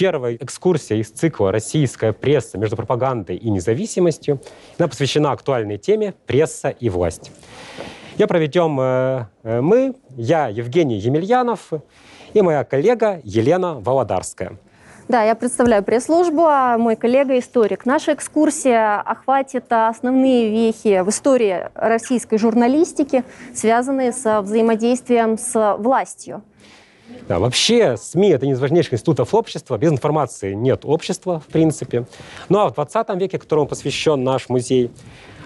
первая экскурсия из цикла «Российская пресса между пропагандой и независимостью». Она посвящена актуальной теме «Пресса и власть». Ее проведем э, э, мы, я, Евгений Емельянов, и моя коллега Елена Володарская. Да, я представляю пресс-службу, а мой коллега историк. Наша экскурсия охватит основные вехи в истории российской журналистики, связанные с взаимодействием с властью. Да, вообще СМИ — это один из важнейших институтов общества. Без информации нет общества, в принципе. Ну а в 20 веке, которому посвящен наш музей,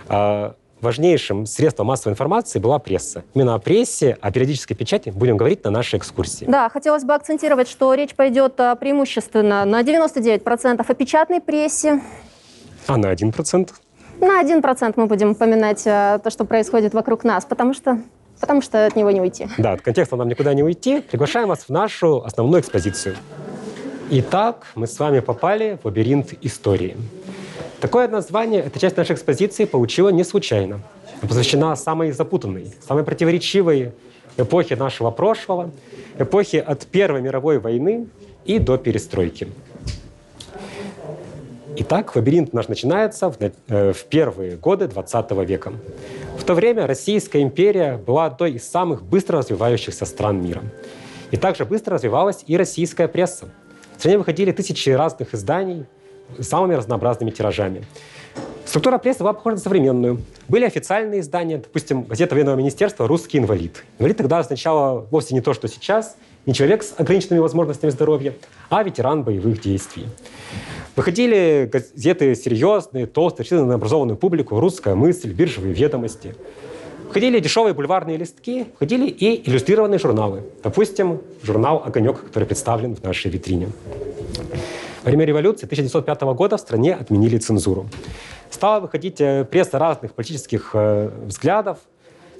а, важнейшим средством массовой информации была пресса. Именно о прессе, о периодической печати будем говорить на нашей экскурсии. Да, хотелось бы акцентировать, что речь пойдет а, преимущественно на 99% о печатной прессе. А на 1%? На 1% мы будем упоминать а, то, что происходит вокруг нас, потому что потому что от него не уйти. Да, от контекста нам никуда не уйти. Приглашаем вас в нашу основную экспозицию. Итак, мы с вами попали в лабиринт истории. Такое название эта часть нашей экспозиции получила не случайно. Она посвящена самой запутанной, самой противоречивой эпохе нашего прошлого, эпохе от Первой мировой войны и до перестройки. Итак, лабиринт наш начинается в, э, в первые годы 20 века. В то время Российская империя была одной из самых быстро развивающихся стран мира. И также быстро развивалась и российская пресса. В стране выходили тысячи разных изданий, самыми разнообразными тиражами. Структура прессы была похожа на современную. Были официальные издания, допустим, газета военного министерства «Русский инвалид». Инвалид тогда означало вовсе не то, что сейчас, не человек с ограниченными возможностями здоровья, а ветеран боевых действий. Выходили газеты серьезные, толстые, рассчитанные на образованную публику, «Русская мысль», «Биржевые ведомости». Выходили дешевые бульварные листки, выходили и иллюстрированные журналы. Допустим, журнал «Огонек», который представлен в нашей витрине. Во время революции 1905 года в стране отменили цензуру. Стала выходить э, пресса разных политических э, взглядов,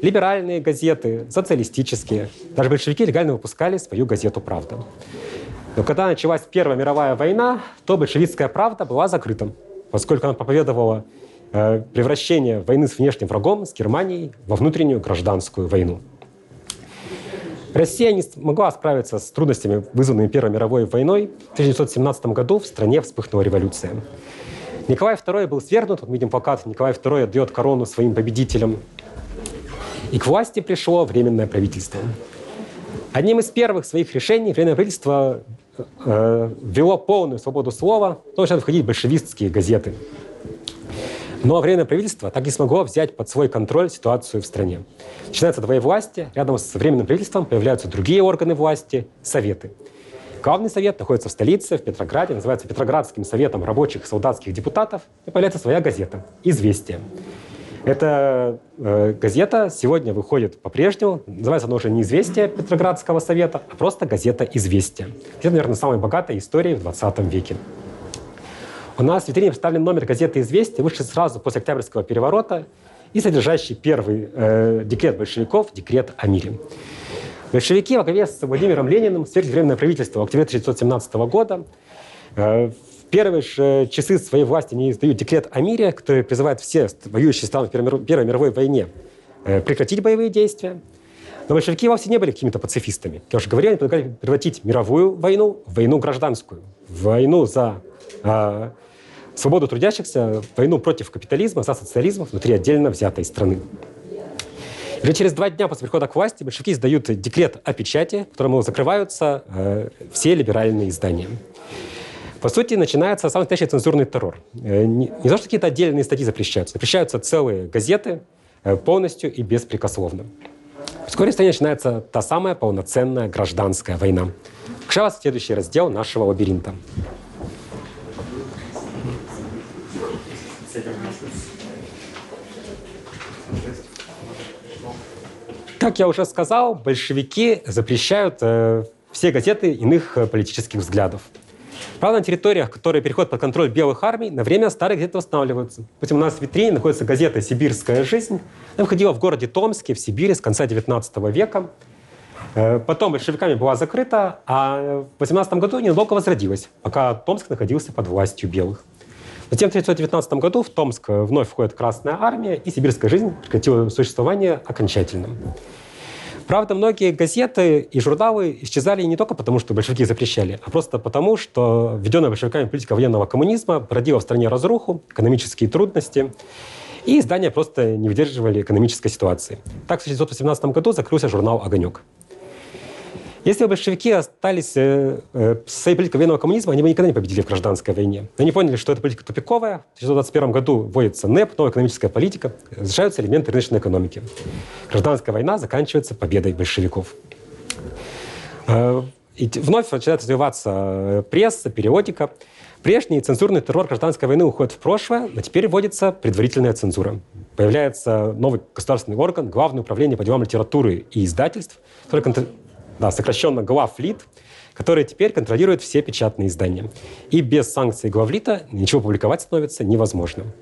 либеральные газеты, социалистические. Даже большевики легально выпускали свою газету «Правда». Но когда началась Первая мировая война, то большевистская «Правда» была закрыта, поскольку она проповедовала э, превращение войны с внешним врагом, с Германией, во внутреннюю гражданскую войну. Россия не смогла справиться с трудностями, вызванными Первой мировой войной. В 1917 году в стране вспыхнула революция. Николай II был свергнут, вот мы видим плакат, Николай II отдает корону своим победителям. И к власти пришло Временное правительство. Одним из первых своих решений Временное правительство ввело полную свободу слова, то начали входить большевистские газеты. Но Временное правительство так и смогло взять под свой контроль ситуацию в стране. Начинается двоевластие, рядом с Временным правительством появляются другие органы власти, советы. Главный совет находится в столице, в Петрограде, называется Петроградским советом рабочих и солдатских депутатов, и появляется своя газета «Известия». Эта э, газета сегодня выходит по-прежнему. Называется она уже не «Известия Петроградского совета», а просто газета «Известия». Это, наверное, самая богатая история в 20 веке. У нас в витрине представлен номер газеты «Известия», вышедший сразу после Октябрьского переворота и содержащий первый э, декрет большевиков, декрет о мире. Большевики во главе с Владимиром Лениным свергли правительство в октябре 1917 года. Э, первые же часы своей власти они издают декрет о мире, который призывает все воюющие страны в Первой мировой войне э, прекратить боевые действия. Но большевики вовсе не были какими-то пацифистами. Как я уже говорил, они предлагали превратить мировую войну в войну гражданскую, в войну за э, свободу трудящихся, войну против капитализма, за социализм внутри отдельно взятой страны. Уже через два дня после прихода к власти большевики издают декрет о печати, которому закрываются э, все либеральные издания. По сути, начинается самый настоящий цензурный террор. Э, не, то, что какие-то отдельные статьи запрещаются, запрещаются целые газеты э, полностью и беспрекословно. Вскоре в стране начинается та самая полноценная гражданская война. В следующий раздел нашего лабиринта. Как я уже сказал, большевики запрещают э, все газеты иных э, политических взглядов. Правда, на территориях, которые переходят под контроль белых армий, на время старые газеты восстанавливаются. Допустим, у нас в витрине находится газета «Сибирская жизнь». Она выходила в городе Томске, в Сибири с конца XIX века. Э, потом большевиками была закрыта, а в 18 году недолго возродилась, пока Томск находился под властью белых. Затем в 1919 году в Томск вновь входит Красная Армия, и сибирская жизнь прекратила существование окончательно. Правда, многие газеты и журналы исчезали не только потому, что большевики запрещали, а просто потому, что введенная большевиками политика военного коммунизма породила в стране разруху, экономические трудности, и издания просто не выдерживали экономической ситуации. Так, в 1918 году закрылся журнал «Огонек». Если бы большевики остались э, э, с своей политикой военного коммунизма, они бы никогда не победили в гражданской войне. Они поняли, что эта политика тупиковая. В 1921 году вводится НЭП, новая экономическая политика, сжаются элементы рыночной экономики. Гражданская война заканчивается победой большевиков. Э, и вновь начинает развиваться э, пресса, периодика. Прежний цензурный террор гражданской войны уходит в прошлое, но теперь вводится предварительная цензура. Появляется новый государственный орган, Главное управление по делам литературы и издательств, который да, сокращенно главлит, который теперь контролирует все печатные издания. И без санкций главлита ничего публиковать становится невозможным.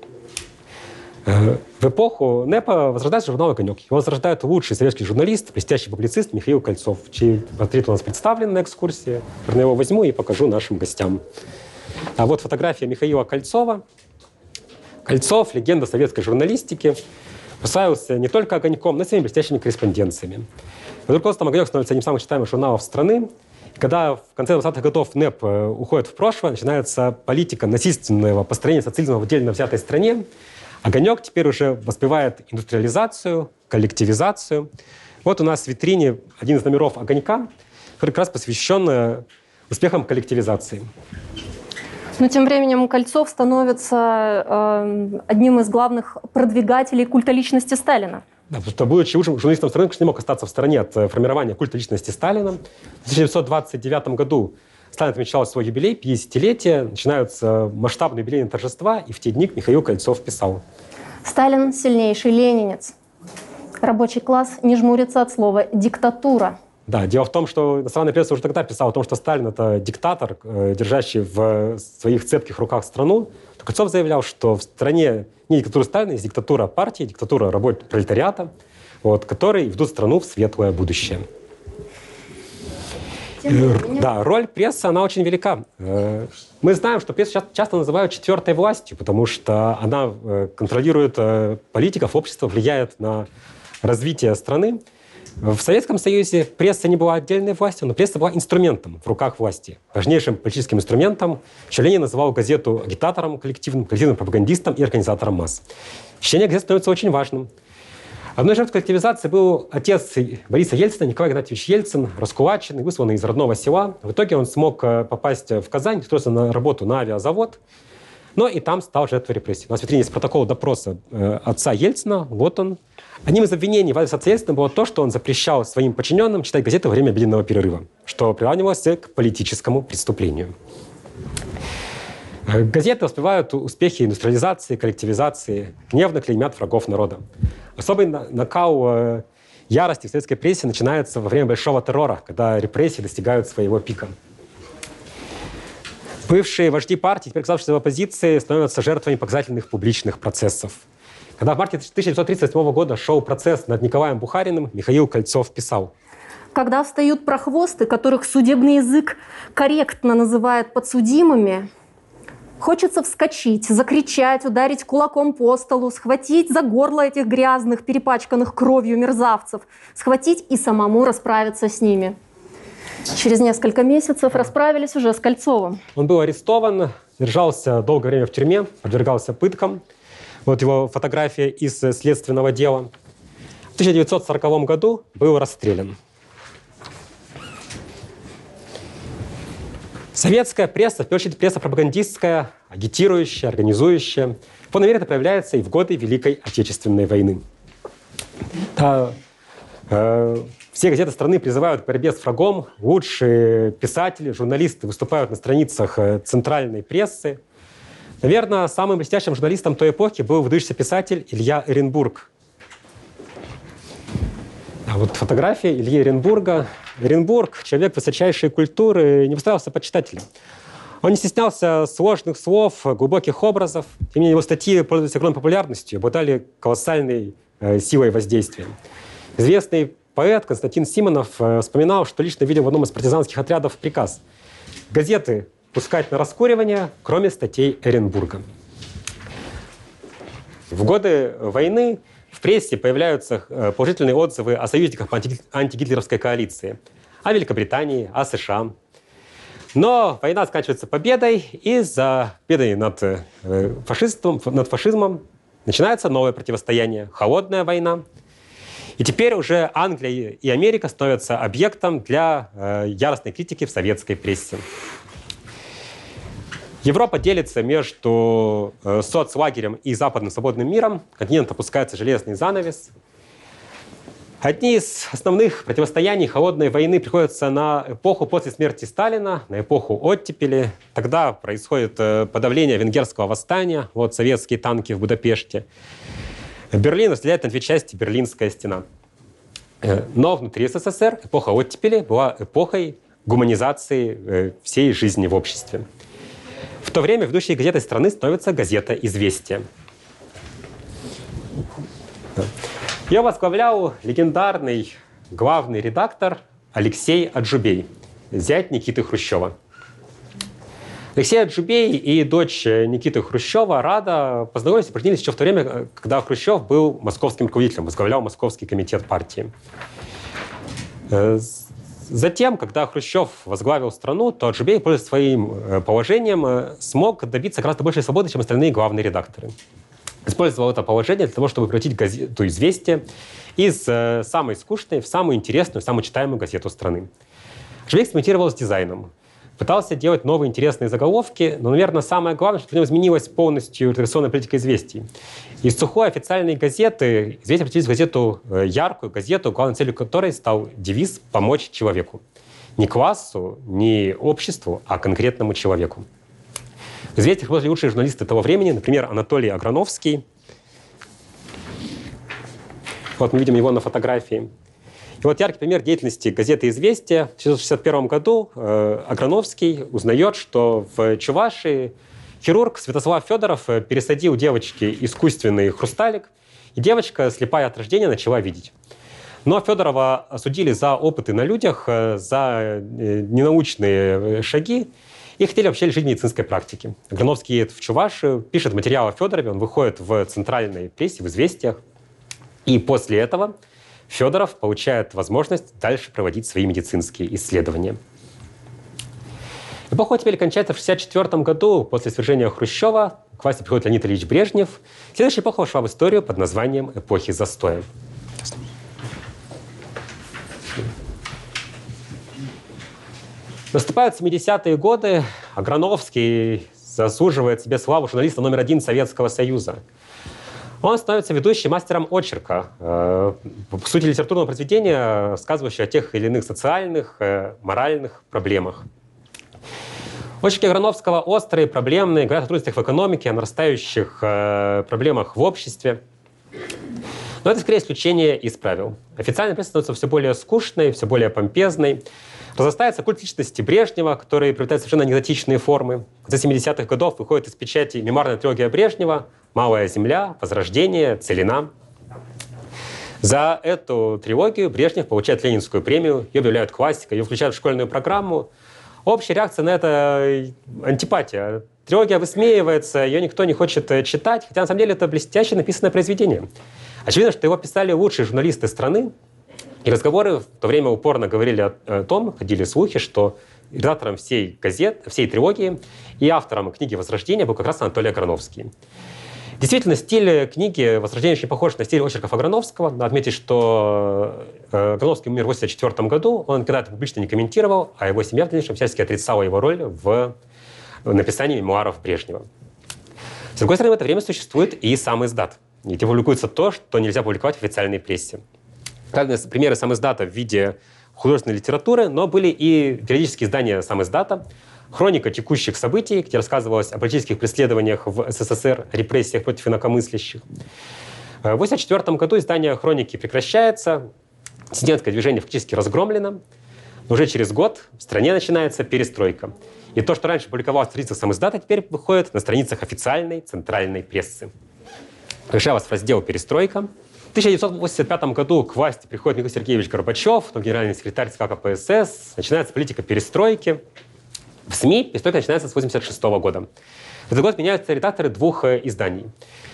Э, в эпоху НЭПа возрождается журнал «Огонек». Его возрождает лучший советский журналист, блестящий публицист Михаил Кольцов, чей портрет у нас представлен на экскурсии. Я его возьму и покажу нашим гостям. А вот фотография Михаила Кольцова. Кольцов – легенда советской журналистики. Прославился не только «Огоньком», но и своими блестящими корреспонденциями. Под руководством «Огонек» становится одним из самых читаемых журналов страны. Когда в конце 20-х годов НЭП э, уходит в прошлое, начинается политика насильственного построения социализма в отдельно взятой стране. «Огонек» теперь уже воспевает индустриализацию, коллективизацию. Вот у нас в витрине один из номеров «Огонька», который как раз посвящен э, успехам коллективизации. Но тем временем Кольцов становится э, одним из главных продвигателей культа личности Сталина. Да, потому что, будучи лучшим журналистом страны, не мог остаться в стороне от э, формирования культа личности Сталина. В 1929 году Сталин отмечал свой юбилей, 50-летие, начинаются масштабные юбилейные торжества, и в те дни Михаил Кольцов писал. Сталин – сильнейший ленинец. Рабочий класс не жмурится от слова «диктатура». Да, дело в том, что иностранная пресса уже тогда писала о том, что Сталин — это диктатор, э, держащий в своих цепких руках страну. Кольцов заявлял, что в стране не диктатура Сталина, есть диктатура партии, диктатура работ пролетариата, вот, которые ведут страну в светлое будущее. Да, роль прессы, она очень велика. Э, мы знаем, что прессу часто называют четвертой властью, потому что она э, контролирует политиков, общество, влияет на развитие страны. В Советском Союзе пресса не была отдельной властью, но пресса была инструментом в руках власти, важнейшим политическим инструментом. Еще называл газету агитатором коллективным, коллективным пропагандистом и организатором масс. Чтение газет становится очень важным. Одной жертвой коллективизации был отец Бориса Ельцина, Николай Игнатьевич Ельцин, раскулаченный, высланный из родного села. В итоге он смог э, попасть в Казань, устроиться на работу на авиазавод, но и там стал жертвой репрессий. У нас в витрине есть протокол допроса э, отца Ельцина. Вот он, Одним из обвинений в адрес ответственного было то, что он запрещал своим подчиненным читать газеты во время обеденного перерыва, что приравнивалось к политическому преступлению. Э, газеты воспевают успехи индустриализации, коллективизации, гневно клеймят врагов народа. Особый накал э, ярости в советской прессе начинается во время Большого террора, когда репрессии достигают своего пика. Бывшие вожди партии, теперь оказавшиеся в оппозиции, становятся жертвами показательных публичных процессов – когда в марте 1938 года шел процесс над Николаем Бухариным, Михаил Кольцов писал. Когда встают прохвосты, которых судебный язык корректно называет подсудимыми, Хочется вскочить, закричать, ударить кулаком по столу, схватить за горло этих грязных, перепачканных кровью мерзавцев, схватить и самому расправиться с ними. Через несколько месяцев расправились уже с Кольцовым. Он был арестован, держался долгое время в тюрьме, подвергался пыткам. Вот его фотография из следственного дела. В 1940 году был расстрелян. Советская пресса, в первую очередь пресса пропагандистская, агитирующая, организующая, мере это проявляется и в годы Великой Отечественной войны. Да, э, все газеты страны призывают к борьбе с врагом. Лучшие писатели, журналисты выступают на страницах э, центральной прессы. Наверное, самым блестящим журналистом той эпохи был выдающийся писатель Илья Эренбург. А вот фотография Ильи Эренбурга. Эренбург, человек высочайшей культуры, не выставлялся под читателем. Он не стеснялся сложных слов, глубоких образов. Тем не менее, его статьи пользовались огромной популярностью, обладали колоссальной э, силой воздействия. Известный поэт Константин Симонов э, вспоминал, что лично видел в одном из партизанских отрядов приказ. Газеты пускать на раскуривание, кроме статей Эренбурга. В годы войны в прессе появляются э, положительные отзывы о союзниках антигитлеровской коалиции, о Великобритании, о США. Но война заканчивается победой, и за победой над, э, фашистом, над фашизмом начинается новое противостояние, холодная война. И теперь уже Англия и Америка становятся объектом для э, яростной критики в советской прессе. Европа делится между э, соцлагерем и западным свободным миром. Континент опускается железный занавес. Одни из основных противостояний холодной войны приходятся на эпоху после смерти Сталина, на эпоху оттепели. Тогда происходит э, подавление венгерского восстания, вот советские танки в Будапеште. Берлин разделяет на две части Берлинская стена. Э, но внутри СССР эпоха оттепели была эпохой гуманизации всей жизни в обществе. В то время ведущей газетой страны становится газета «Известия». Ее возглавлял легендарный главный редактор Алексей Аджубей, зять Никиты Хрущева. Алексей Аджубей и дочь Никиты Хрущева Рада познакомились и поженились еще в то время, когда Хрущев был московским руководителем, возглавлял Московский комитет партии. Э, Затем, когда Хрущев возглавил страну, то Аджубей, пользуясь своим э, положением, э, смог добиться гораздо большей свободы, чем остальные главные редакторы. Использовал это положение для того, чтобы превратить газету «Известия» из э, самой скучной в самую интересную, самую читаемую газету страны. Аджубей экспериментировал с дизайном пытался делать новые интересные заголовки, но, наверное, самое главное, что в нем изменилась полностью редакционная политика «Известий». Из сухой официальной газеты «Известия» превратились в газету э, яркую, газету, главной целью которой стал девиз «Помочь человеку». Не классу, не обществу, а конкретному человеку. В «Известиях» были лучшие журналисты того времени, например, Анатолий Аграновский. Вот мы видим его на фотографии. И вот яркий пример деятельности газеты «Известия». В 1961 году э, Аграновский узнает, что в Чувашии хирург Святослав Федоров э, пересадил девочке искусственный хрусталик, и девочка, слепая от рождения, начала видеть. Но Федорова осудили за опыты на людях, э, за э, ненаучные шаги, и хотели вообще лишить медицинской практики. Аграновский едет в Чувашию, пишет материал о Федорове, он выходит в центральной прессе, в «Известиях». И после этого Федоров получает возможность дальше проводить свои медицинские исследования. Эпоха теперь кончается в 1964 году после свержения Хрущева. К власти приходит Леонид Ильич Брежнев. Следующая эпоха вошла в историю под названием эпохи застоя. Наступают 70-е годы. Аграновский заслуживает себе славу журналиста номер один Советского Союза. Он становится ведущим мастером очерка, э, сути литературного произведения, сказывающего о тех или иных социальных, э, моральных проблемах. Очерки Грановского острые, проблемные, говорят о трудностях в экономике, о нарастающих э, проблемах в обществе. Но это скорее исключение из правил. Официальная пресса становится все более скучной, все более помпезной. Разрастается культ личности Брежнева, который приобретает совершенно анекдотичные формы. За 70-х годов выходит из печати мемуарная трилогия Брежнева «Малая земля», «Возрождение», «Целина». За эту трилогию Брежнев получает Ленинскую премию, ее объявляют классикой, ее включают в школьную программу. Общая реакция на это антипатия. Трилогия высмеивается, ее никто не хочет э, читать, хотя на самом деле это блестяще написанное произведение. Очевидно, что его писали лучшие журналисты страны, и разговоры в то время упорно говорили о том, ходили слухи, что редактором всей газет, всей трилогии и автором книги «Возрождение» был как раз Анатолий Аграновский. Действительно, стиль книги «Возрождение» очень похож на стиль очерков Аграновского. Надо отметить, что э, Аграновский умер в 1984 году. Он никогда это публично не комментировал, а его семья в дальнейшем всячески отрицала его роль в написании мемуаров Брежнева. С другой стороны, в это время существует и сам издат. Где публикуется то, что нельзя публиковать в официальной прессе. Примеры сам издата в виде художественной литературы, но были и периодические издания сам издата, хроника текущих событий, где рассказывалось о политических преследованиях в СССР, репрессиях против инакомыслящих. В 1984 году издание хроники прекращается, диссидентское движение фактически разгромлено, но уже через год в стране начинается перестройка. И то, что раньше публиковалось на страницах самоиздата, теперь выходит на страницах официальной центральной прессы. Решалось в раздел «Перестройка», в 1985 году к власти приходит Михаил Сергеевич Горбачев, потом генеральный секретарь ЦК КПСС, начинается политика перестройки. В СМИ перестройка начинается с 1986 года. В этот год меняются редакторы двух э, изданий.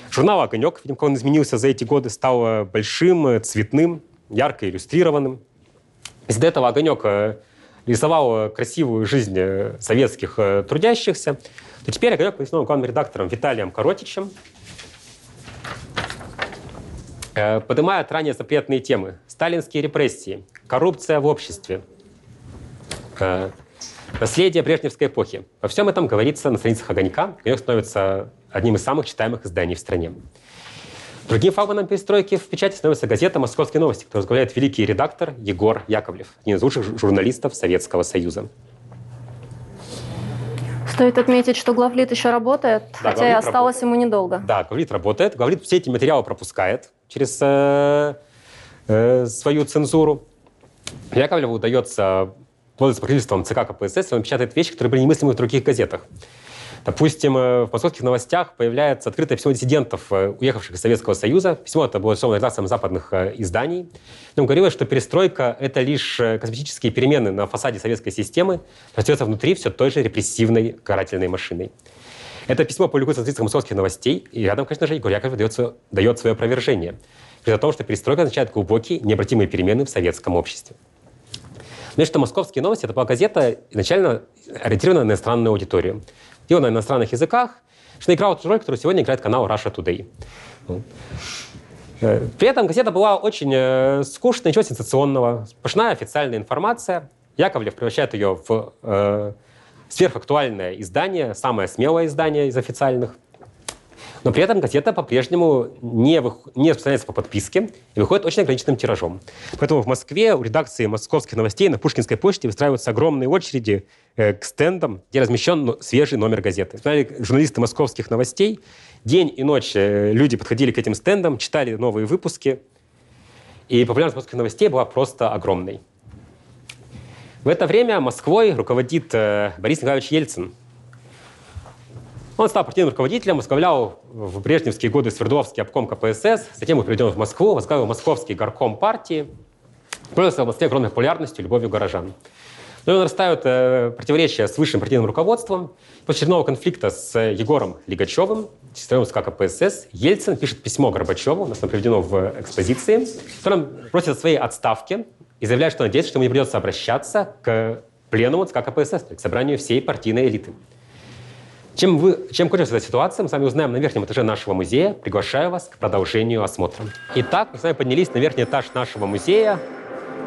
Журнал «Огонек», видимо, он изменился за эти годы, стал большим, цветным, ярко иллюстрированным. До этого «Огонек» рисовал красивую жизнь советских трудящихся, то теперь «Огонек» написан главным редактором Виталием Коротичем, поднимает ранее запретные темы. Сталинские репрессии, коррупция в обществе, наследие брежневской эпохи. Во всем этом говорится на страницах «Огонька». «Огонек» становится одним из самых читаемых изданий в стране. Другим флагманом перестройки в печати становится газета «Московские новости», которую возглавляет великий редактор Егор Яковлев, один из лучших журналистов Советского Союза. Стоит отметить, что главлит еще работает, да, хотя и осталось работает. ему недолго. Да, главлит работает. Главлит все эти материалы пропускает через э, э, свою цензуру. Яковлеву удается пользуется покровительством ЦК КПСС, он печатает вещи, которые были немыслимы в других газетах. Допустим, э, в московских новостях появляется открытое письмо диссидентов, э, уехавших из Советского Союза. Письмо это было адресовано редакциям западных э, изданий. Нем говорилось, что перестройка — это лишь косметические перемены на фасаде советской системы, остается внутри все той же репрессивной карательной машиной. Это письмо публикуется в страницах московских новостей, и рядом, конечно же, Егор Яковлев дает, дает свое опровержение. Говорит о том, что перестройка означает глубокие, необратимые перемены в советском обществе. Значит, что «Московские новости» — это была газета, изначально ориентированная на иностранную аудиторию. Делала на иностранных языках, что играла ту роль, которую сегодня играет канал Russia Today. Ну. Э, при этом газета была очень э, скучная, ничего сенсационного. Сплошная официальная информация. Яковлев превращает ее в э, сверхактуальное издание, самое смелое издание из официальных – но при этом газета по-прежнему не, вы... не распространяется по подписке и выходит очень ограниченным тиражом. Поэтому в Москве у редакции московских новостей на Пушкинской почте выстраиваются огромные очереди э, к стендам, где размещен свежий номер газеты. Смотрели журналисты московских новостей. День и ночь э, люди подходили к этим стендам, читали новые выпуски. И популярность московских новостей была просто огромной. В это время Москвой руководит э, Борис Николаевич Ельцин – он стал партийным руководителем, возглавлял в брежневские годы Свердловский обком КПСС, затем был переведен в Москву, возглавил Московский горком партии, пользовался в Москве огромной популярностью, любовью горожан. Но он нарастают э, противоречия с высшим партийным руководством. После очередного конфликта с Егором Лигачевым, секретарем СК КПСС, Ельцин пишет письмо Горбачеву, у нас оно приведено в экспозиции, в котором просит о своей отставке и заявляет, что надеется, что ему не придется обращаться к пленуму ЦК КПСС, к собранию всей партийной элиты. Чем, вы, чем кончилась эта ситуация, мы с вами узнаем на верхнем этаже нашего музея. Приглашаю вас к продолжению осмотра. Итак, мы с вами поднялись на верхний этаж нашего музея.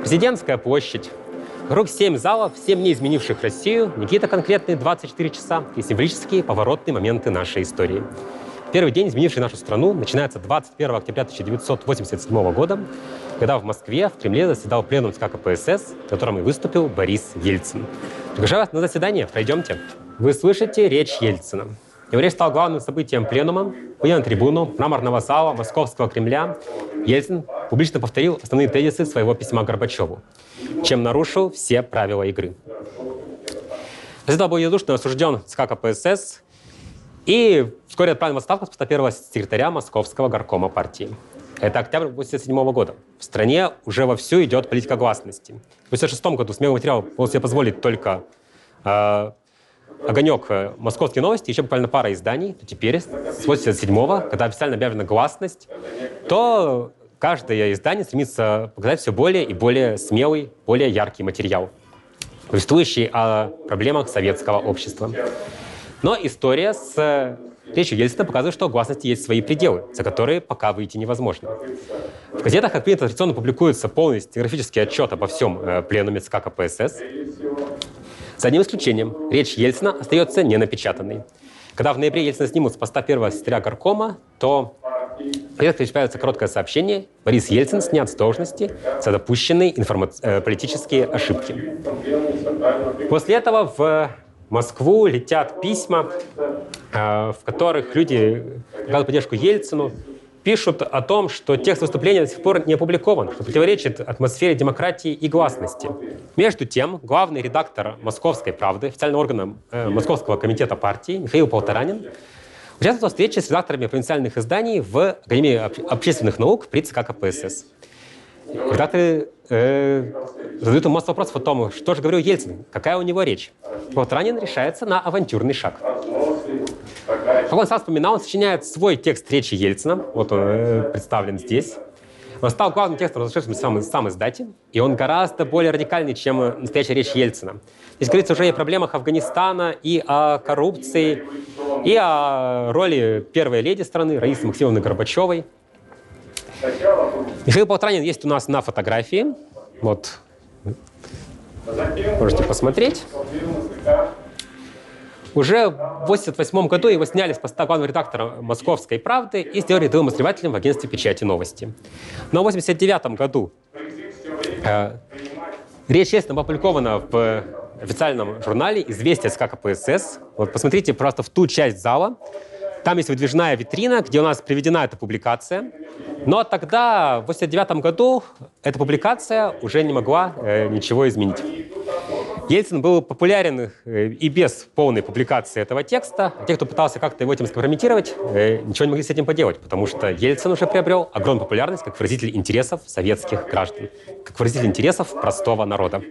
Президентская площадь. Вокруг семь залов, семь не изменивших Россию, не какие-то конкретные 24 часа и символические поворотные моменты нашей истории. Первый день, изменивший нашу страну, начинается 21 октября 1987 года, когда в Москве, в Кремле заседал пленум ЦК КПСС, в котором и выступил Борис Ельцин. Приглашаю вас на заседание. Пройдемте. Вы слышите речь Ельцина. Его речь стала главным событием пленума. Выйдя на трибуну мраморного зала Московского Кремля, Ельцин публично повторил основные тезисы своего письма Горбачеву, чем нарушил все правила игры. Президент был единодушно осужден ЦК КПСС и вскоре отправлен в отставку с поста первого секретаря Московского горкома партии. Это октябрь 1987 года. В стране уже вовсю идет политика гласности. В 1986 году смелый материал мог себе позволить только э, огонек э, «Московские новости», еще буквально пара изданий, то теперь, с 87-го, когда официально объявлена гласность, то каждое издание стремится показать все более и более смелый, более яркий материал, повествующий о проблемах советского общества. Но история с речью Ельцина показывает, что у гласности есть свои пределы, за которые пока выйти невозможно. В газетах, как принято, традиционно публикуется полный стенографический отчет обо всем э, пленуме ЦК КПСС. За одним исключением, речь Ельцина остается ненапечатанной. Когда в ноябре Ельцина снимут с поста первого секретаря горкома, то Резко появится короткое сообщение. Борис Ельцин снят с должности за допущенные информа... Э, политические ошибки. После этого в Москву летят письма, в которых люди оказывают поддержку Ельцину, пишут о том, что текст выступления до сих пор не опубликован, что противоречит атмосфере демократии и гласности. Между тем, главный редактор «Московской правды», официального органа э, Московского комитета партии Михаил Полторанин участвовал в встрече с редакторами провинциальных изданий в Академии общественных наук при ЦК КПСС. Редакторы э, задают ему массу вопросов о том, что же говорил Ельцин, какая у него речь. Полторанин решается на авантюрный шаг. Как он сам вспоминал, он сочиняет свой текст речи Ельцина. Вот он э, представлен здесь. Он стал главным текстом, разошедшим сам, сам издатель, и он гораздо более радикальный, чем настоящая речь Ельцина. Здесь говорится уже и о проблемах Афганистана, и о коррупции, и о роли первой леди страны, Раисы Максимовны Горбачевой. Михаил Полтранин есть у нас на фотографии. Вот. Можете посмотреть. Уже в 1988 году его сняли с поста главного редактора «Московской правды» и сделали рядовым обозревателем в агентстве печати новости. Но в 1989 году э, речь Ельцина опубликована в официальном журнале «Известия СК КПСС». Вот посмотрите просто в ту часть зала. Там есть выдвижная витрина, где у нас приведена эта публикация. Но тогда, в 1989 году, эта публикация уже не могла э, ничего изменить. Ельцин был популярен э, и без полной публикации этого текста. Те, кто пытался как-то его этим скомпрометировать, э, ничего не могли с этим поделать, потому что Ельцин уже приобрел огромную популярность как выразитель интересов советских граждан, как выразитель интересов простого народа.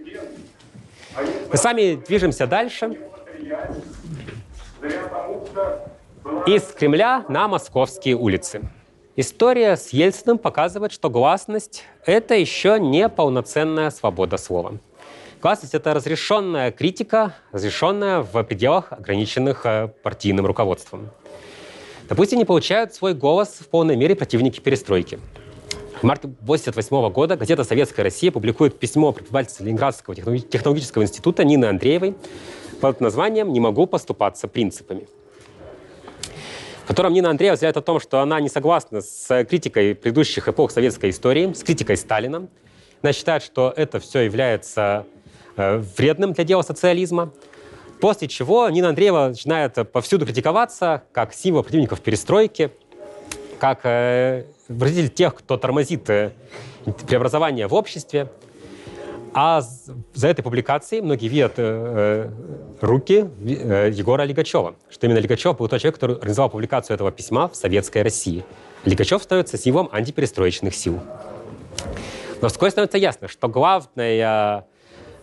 Мы с вами движемся дальше. Из Кремля на московские улицы. История с Ельциным показывает, что гласность – это еще не полноценная свобода слова. Гласность – это разрешенная критика, разрешенная в пределах, ограниченных э, партийным руководством. Допустим, не получают свой голос в полной мере противники перестройки. В марте 1988 года газета «Советская Россия» публикует письмо преподавательницы Ленинградского технологического института Нины Андреевой под названием «Не могу поступаться принципами», в котором Нина Андреева заявляет о том, что она не согласна с критикой предыдущих эпох советской истории, с критикой Сталина. Она считает, что это все является Э, вредным для дела социализма. После чего Нина Андреева начинает повсюду критиковаться как символ противников перестройки, как э, выразитель тех, кто тормозит э, преобразование в обществе. А за этой публикацией многие видят э, руки э, Егора Лигачева, что именно Лигачев был тот человек, который организовал публикацию этого письма в Советской России. Лигачев становится символом антиперестроечных сил. Но вскоре становится ясно, что главная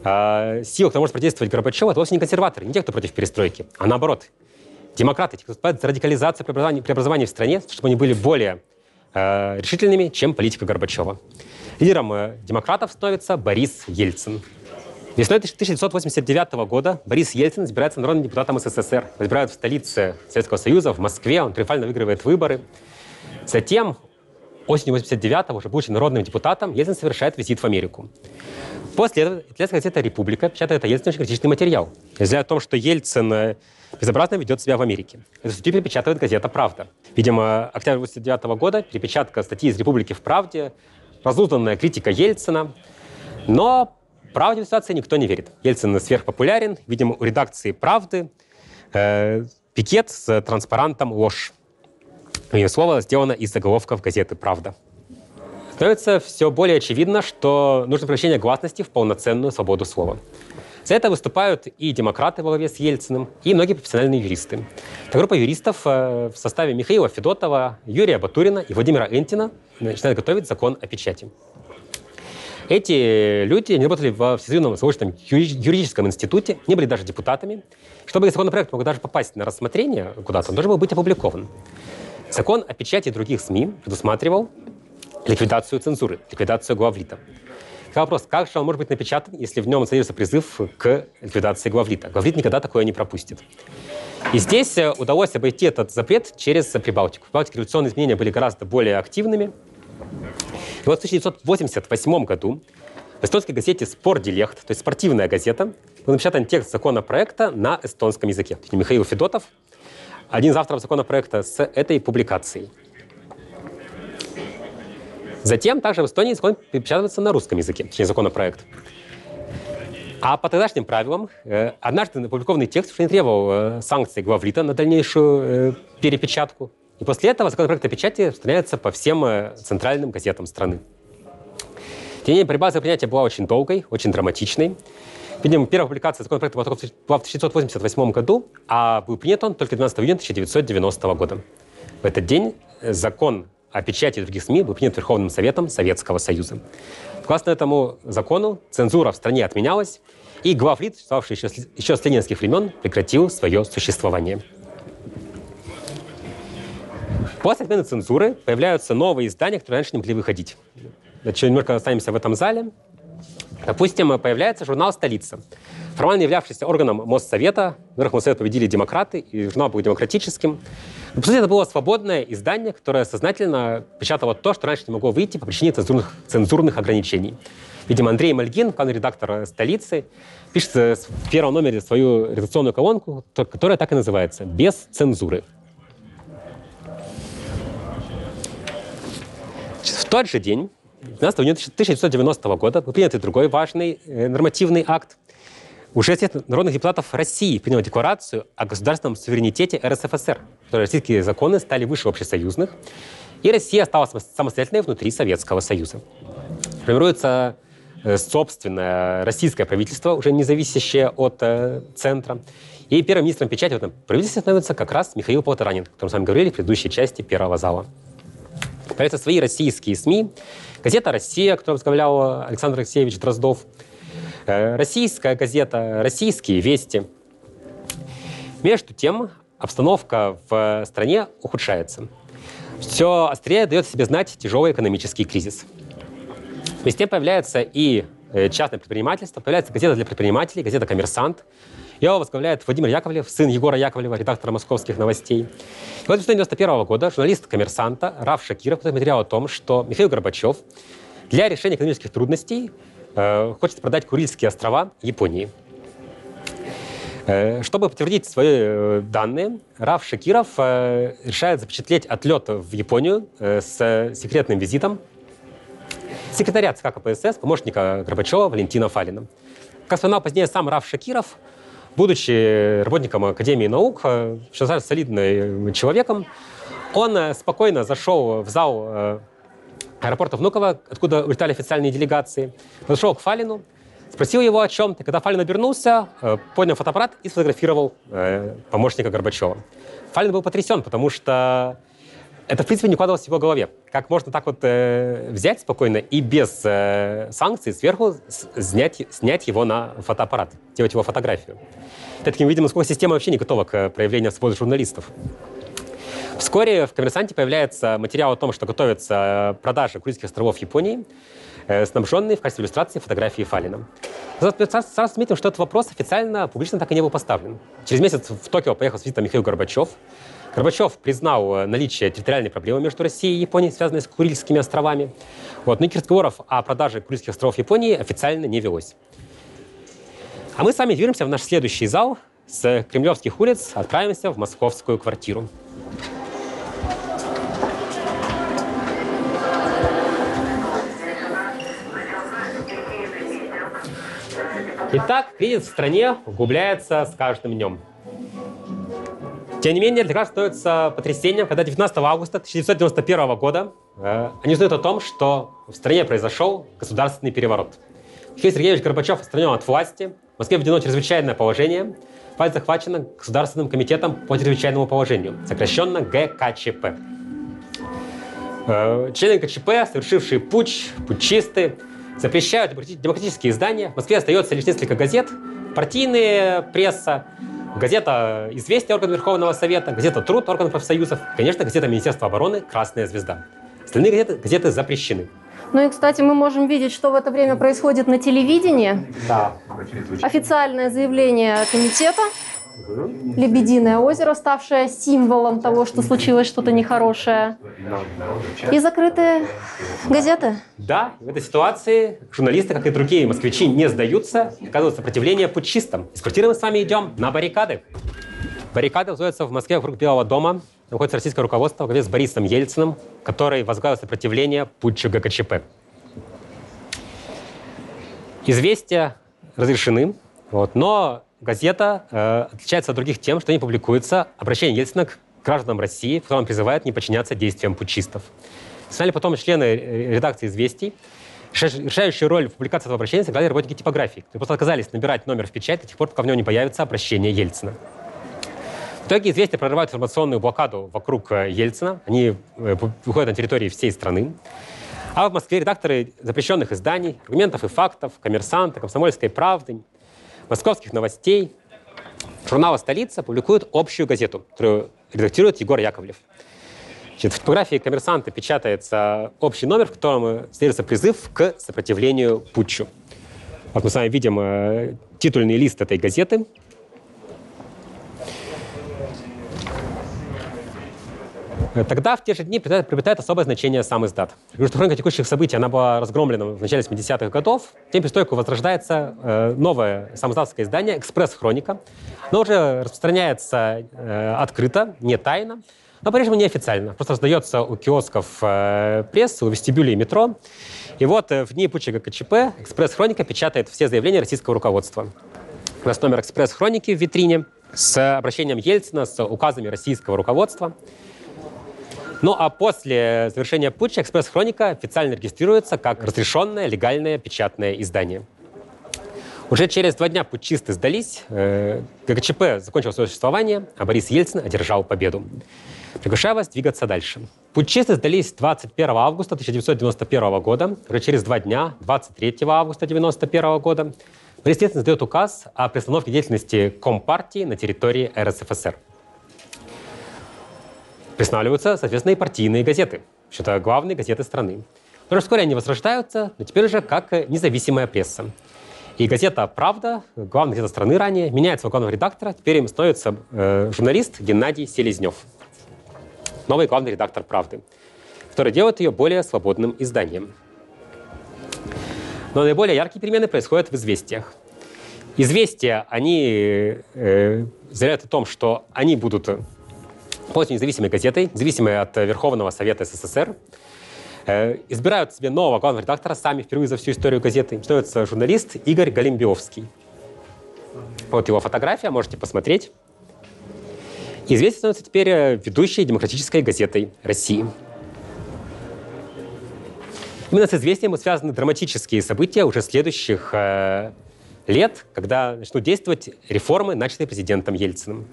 э, сила, кто может противодействовать Горбачеву, это вовсе не консерваторы, не те, кто против перестройки, а наоборот. Демократы, те, кто выступают за радикализацию преобразования, преобразования в стране, чтобы они были более э, решительными, чем политика Горбачева. Лидером э, демократов становится Борис Ельцин. Весной 1989 года Борис Ельцин избирается народным депутатом СССР. Избирают в столице Советского Союза, в Москве. Он триумфально выигрывает выборы. Затем, осенью 89 уже будучи народным депутатом, Ельцин совершает визит в Америку. После этого итальянская газета «Република» печатает о Ельцине очень критичный материал, заявляя о том, что Ельцин э, безобразно ведет себя в Америке. Эту статью перепечатывает газета «Правда». Видимо, октябрь 1989 года, перепечатка статьи из «Републики» в «Правде», разузнанная критика Ельцина. Но правде ситуации никто не верит. Ельцин сверхпопулярен. Видимо, у редакции «Правды» э, пикет с транспарантом «Ложь». И слово сделано из заголовков газеты «Правда». Становится все более очевидно, что нужно превращение гласности в полноценную свободу слова. За это выступают и демократы во главе с Ельциным, и многие профессиональные юристы. Эта группа юристов э, в составе Михаила Федотова, Юрия Батурина и Владимира Энтина начинает готовить закон о печати. Эти люди не работали в Всесоюзном научном юридическом институте, не были даже депутатами. Чтобы законопроект мог даже попасть на рассмотрение куда-то, он должен был быть опубликован. Закон о печати других СМИ предусматривал ликвидацию цензуры, ликвидацию главлита. Вопрос, как же он может быть напечатан, если в нем содержится призыв к ликвидации главлита? Главлит никогда такое не пропустит. И здесь э, удалось обойти этот запрет через Прибалтику. В Прибалтике революционные изменения были гораздо более активными. И вот в 1988 году в эстонской газете «Спор Дилехт», то есть спортивная газета, был напечатан текст законопроекта на эстонском языке. Михаил Федотов, один из авторов законопроекта с этой публикацией. Затем также в Эстонии закон печатается на русском языке, точнее законопроект. А по тогдашним правилам, э, однажды опубликованный текст уже не требовал э, санкций главлита на дальнейшую э, перепечатку. И после этого законопроект о печати распространяется по всем центральным газетам страны. Тем не менее, борьба за принятие была очень долгой, очень драматичной. Видимо, первая публикация законопроекта была в 1988 году, а был принят он только 12 июня 1990 года. В этот день закон о печати других СМИ был принят Верховным Советом Советского Союза. Согласно этому закону, цензура в стране отменялась, и главлит, существовавший еще, еще с ленинских времен, прекратил свое существование. После отмены цензуры появляются новые издания, которые раньше не могли выходить. Значит, немножко останемся в этом зале. Допустим, появляется журнал «Столица», формально являвшийся органом Моссовета. Во-первых, Моссовет победили демократы, и журнал был демократическим. Но, по сути, это было свободное издание, которое сознательно печатало то, что раньше не могло выйти по причине цензурных, цензурных ограничений. Видимо, Андрей Мальгин, главный редактор «Столицы», пишет в первом номере свою редакционную колонку, которая так и называется «Без цензуры». В тот же день 12 июня 1990 года был принят другой важный э, нормативный акт. Уже Совет народных депутатов России принял декларацию о государственном суверенитете РСФСР, которые российские законы стали выше общесоюзных, и Россия осталась самостоятельной внутри Советского Союза. Формируется э, собственное российское правительство, уже не зависящее от э, центра. И первым министром печати в этом правительстве становится как раз Михаил Полторанин, о котором с вами говорили в предыдущей части первого зала. Появятся свои российские СМИ, Газета «Россия», которую возглавлял Александр Алексеевич Дроздов. Российская газета «Российские вести». Между тем, обстановка в стране ухудшается. Все острее дает себе знать тяжелый экономический кризис. Тем появляется и э, частное предпринимательство, появляется газета для предпринимателей, газета «Коммерсант», его возглавляет Владимир Яковлев, сын Егора Яковлева, редактора московских новостей. И в 1991 года журналист «Коммерсанта» Раф Шакиров подает материал о том, что Михаил Горбачев для решения экономических трудностей хочет продать Курильские острова Японии. Э, чтобы подтвердить свои э, данные, Раф Шакиров э, решает запечатлеть отлет в Японию э, с секретным визитом секретаря ЦК КПСС, помощника Горбачева Валентина Фалина. Как вспоминал позднее сам Раф Шакиров, будучи работником Академии наук, э, что солидным человеком, он э, спокойно зашел в зал э, аэропорта Внуково, откуда улетали официальные делегации, подошел к Фалину, спросил его о чем-то. Когда Фалин обернулся, поднял фотоаппарат и сфотографировал помощника Горбачева. Фалин был потрясен, потому что это, в принципе, не укладывалось в его голове. Как можно так вот э, взять спокойно и без э, санкций сверху снять, снять его на фотоаппарат, сделать его фотографию. Таким, видимо, сколько система вообще не готова к проявлению свободы журналистов. Вскоре в «Коммерсанте» появляется материал о том, что готовится продажа Курильских островов Японии, э, снабженный в качестве иллюстрации фотографии Фалина. Сразу, сразу отметим, что этот вопрос официально, публично так и не был поставлен. Через месяц в Токио поехал с визитом Михаил Горбачев, Горбачев признал э, наличие территориальной проблемы между Россией и Японией, связанной с Курильскими островами. Вот. Никаких разговоров о продаже Курильских островов Японии официально не велось. А мы с вами движемся в наш следующий зал. С Кремлевских улиц отправимся в московскую квартиру. Итак, кризис в стране углубляется с каждым днем. Тем не менее, для нас становится потрясением, когда 19 августа 1991 года э, они узнают о том, что в стране произошел государственный переворот. Михаил Сергеевич Горбачев отстранен от власти, в Москве введено чрезвычайное положение, власть захвачена Государственным комитетом по чрезвычайному положению, сокращенно ГКЧП. Э, члены ГКЧП, совершившие путч, путчисты, запрещают демократические издания. В Москве остается лишь несколько газет, партийная пресса, Газета «Известия» орган Верховного Совета, газета «Труд» орган профсоюзов, конечно, газета Министерства обороны «Красная звезда». Остальные газеты, газеты запрещены. Ну и, кстати, мы можем видеть, что в это время происходит на телевидении. Да. Официальное заявление комитета Лебединое озеро, ставшее символом того, что случилось что-то нехорошее. И закрытые газеты. Да, в этой ситуации журналисты, как и другие москвичи, не сдаются оказывают сопротивление путчистам. Из квартиры мы с вами идем на баррикады. Баррикады возводятся в Москве вокруг Белого дома. Находится российское руководство во главе с Борисом Ельциным, который возглавил сопротивление путчу ГКЧП. Известия разрешены, вот, но газета э, отличается от других тем, что не публикуется обращение Ельцина к гражданам России, в котором призывает не подчиняться действиям путчистов. Сняли потом члены э, редакции «Известий». Решающую роль в публикации этого обращения сыграли работники типографии, которые просто отказались набирать номер в печать до тех пор, пока в нем не появится обращение Ельцина. В итоге «Известия» прорывают информационную блокаду вокруг э, Ельцина. Они э, выходят на территории всей страны. А в Москве редакторы запрещенных изданий, аргументов и фактов, коммерсанта, комсомольской правды, московских новостей, журнала «Столица» публикуют общую газету, которую редактирует Егор Яковлев. Значит, в фотографии коммерсанта печатается общий номер, в котором содержится призыв к сопротивлению путчу. Вот мы с вами видим э, титульный лист этой газеты. Тогда, в те же дни, приобретает особое значение сам издат. Потому хроника текущих событий она была разгромлена в начале 70-х годов. Тем перестройку возрождается э, новое самоздатское издание «Экспресс-хроника». Оно уже распространяется э, открыто, не тайно, но по-прежнему неофициально. Просто раздается у киосков э, прессы, у вестибюлей метро. И вот э, в дни путча ГКЧП «Экспресс-хроника» печатает все заявления российского руководства. У нас номер «Экспресс-хроники» в витрине с обращением Ельцина, с указами российского руководства. Ну а после завершения путча «Экспресс-хроника» официально регистрируется как разрешенное легальное печатное издание. Уже через два дня путчисты сдались, э, ГКЧП закончил свое существование, а Борис Ельцин одержал победу. Приглашаю вас двигаться дальше. Путчисты сдались 21 августа 1991 года. Уже через два дня, 23 августа 1991 года, Борис Ельцин сдает указ о приостановке деятельности Компартии на территории РСФСР. Пристанавливаются, соответственно, и партийные газеты. Это главные газеты страны. Но вскоре они возрождаются, но теперь уже как независимая пресса. И газета «Правда», главная газета страны ранее, меняет своего главного редактора. Теперь им становится э, журналист Геннадий Селезнев новый главный редактор «Правды», который делает ее более свободным изданием. Но наиболее яркие перемены происходят в «Известиях». «Известия», они э, заявляют о том, что они будут полностью независимой газетой, независимой от Верховного Совета СССР, э, избирают себе нового главного редактора сами впервые за всю историю газеты. Становится журналист Игорь Галимбиовский. Вот его фотография, можете посмотреть. Известен становится теперь э, ведущей демократической газетой России. Именно с известием связаны драматические события уже следующих э, лет, когда начнут действовать реформы, начатые президентом Ельциным.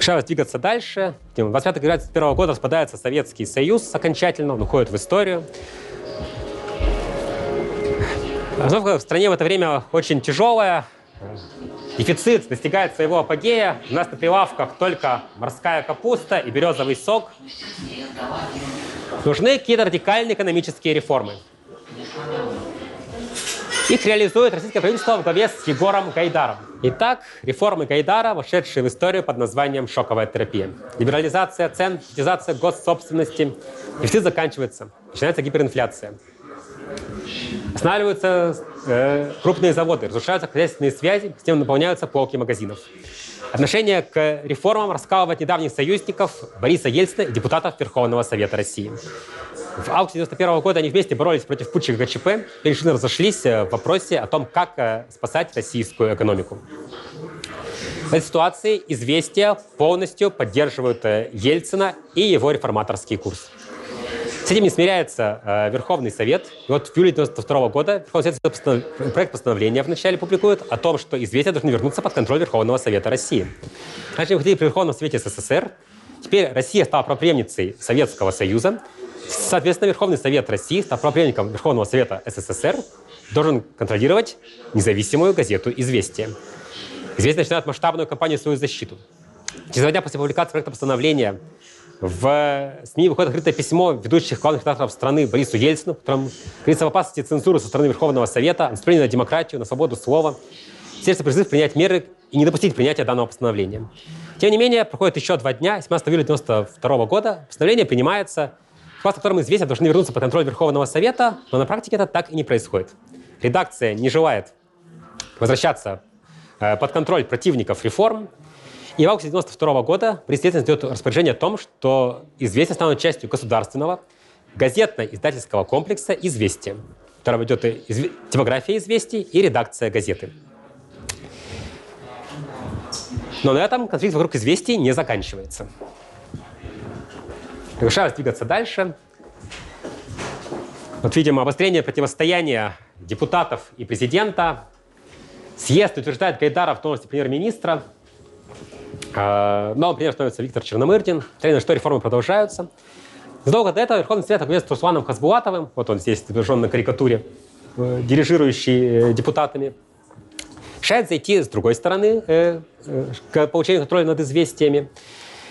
Решалось двигаться дальше. В 25 января 1991 года распадается Советский Союз окончательно, он уходит в историю. Обстановка в стране в это время очень тяжелая. Дефицит достигает своего апогея. У нас на прилавках только морская капуста и березовый сок. Нужны какие-то радикальные экономические реформы. Их реализует российское правительство в главе с Егором Гайдаром. Итак, реформы Гайдара, вошедшие в историю под названием «шоковая терапия». Либерализация цен, приватизация госсобственности. Дефицит заканчивается. Начинается гиперинфляция. Останавливаются э, крупные заводы, разрушаются хозяйственные связи, с тем наполняются полки магазинов. Отношение к реформам раскалывает недавних союзников Бориса Ельцина и депутатов Верховного Совета России. В августе 1991 года они вместе боролись против путча ГЧП, решительно разошлись э, в вопросе о том, как э, спасать российскую экономику. В этой ситуации известия полностью поддерживают э, Ельцина и его реформаторский курс. С этим не смиряется э, Верховный Совет. И вот в июле 1992 года Верховный Совет постанов... проект постановления вначале публикует о том, что известия должны вернуться под контроль Верховного Совета России. Раньше выходили при Верховном Совете СССР. Теперь Россия стала правопреемницей Советского Союза. Соответственно, Верховный Совет России, став правопреемником Верховного Совета СССР, должен контролировать независимую газету «Известия». «Известия» начинает масштабную кампанию в свою защиту. Через два дня после публикации проекта постановления в СМИ выходит открытое письмо ведущих главных редакторов страны Борису Ельцину, в котором говорится об опасности цензуры со стороны Верховного Совета, наступления на демократию, на свободу слова. Сердце призыв принять меры и не допустить принятия данного постановления. Тем не менее, проходит еще два дня, 17 июля 1992 года, постановление принимается, в котором известия должны вернуться под контроль Верховного Совета, но на практике это так и не происходит. Редакция не желает возвращаться э, под контроль противников реформ, и в августе 1992 года президент дает распоряжение о том, что «Известия» станут частью государственного газетно-издательского комплекса «Известия», в котором идет изв... типография «Известий» и редакция газеты. Но на этом конфликт вокруг «Известий» не заканчивается. Приглашаю двигаться дальше. Вот видим обострение противостояния депутатов и президента. Съезд утверждает Гайдара в должности премьер-министра – а, Новым премьером становится Виктор Черномырдин. Тренер, что реформы продолжаются. Задолго до этого Верховный Совет вместе с Русланом Хасбулатовым, вот он здесь изображен на карикатуре, э, дирижирующий э, депутатами, Решает зайти с другой стороны э, к получению контроля над известиями.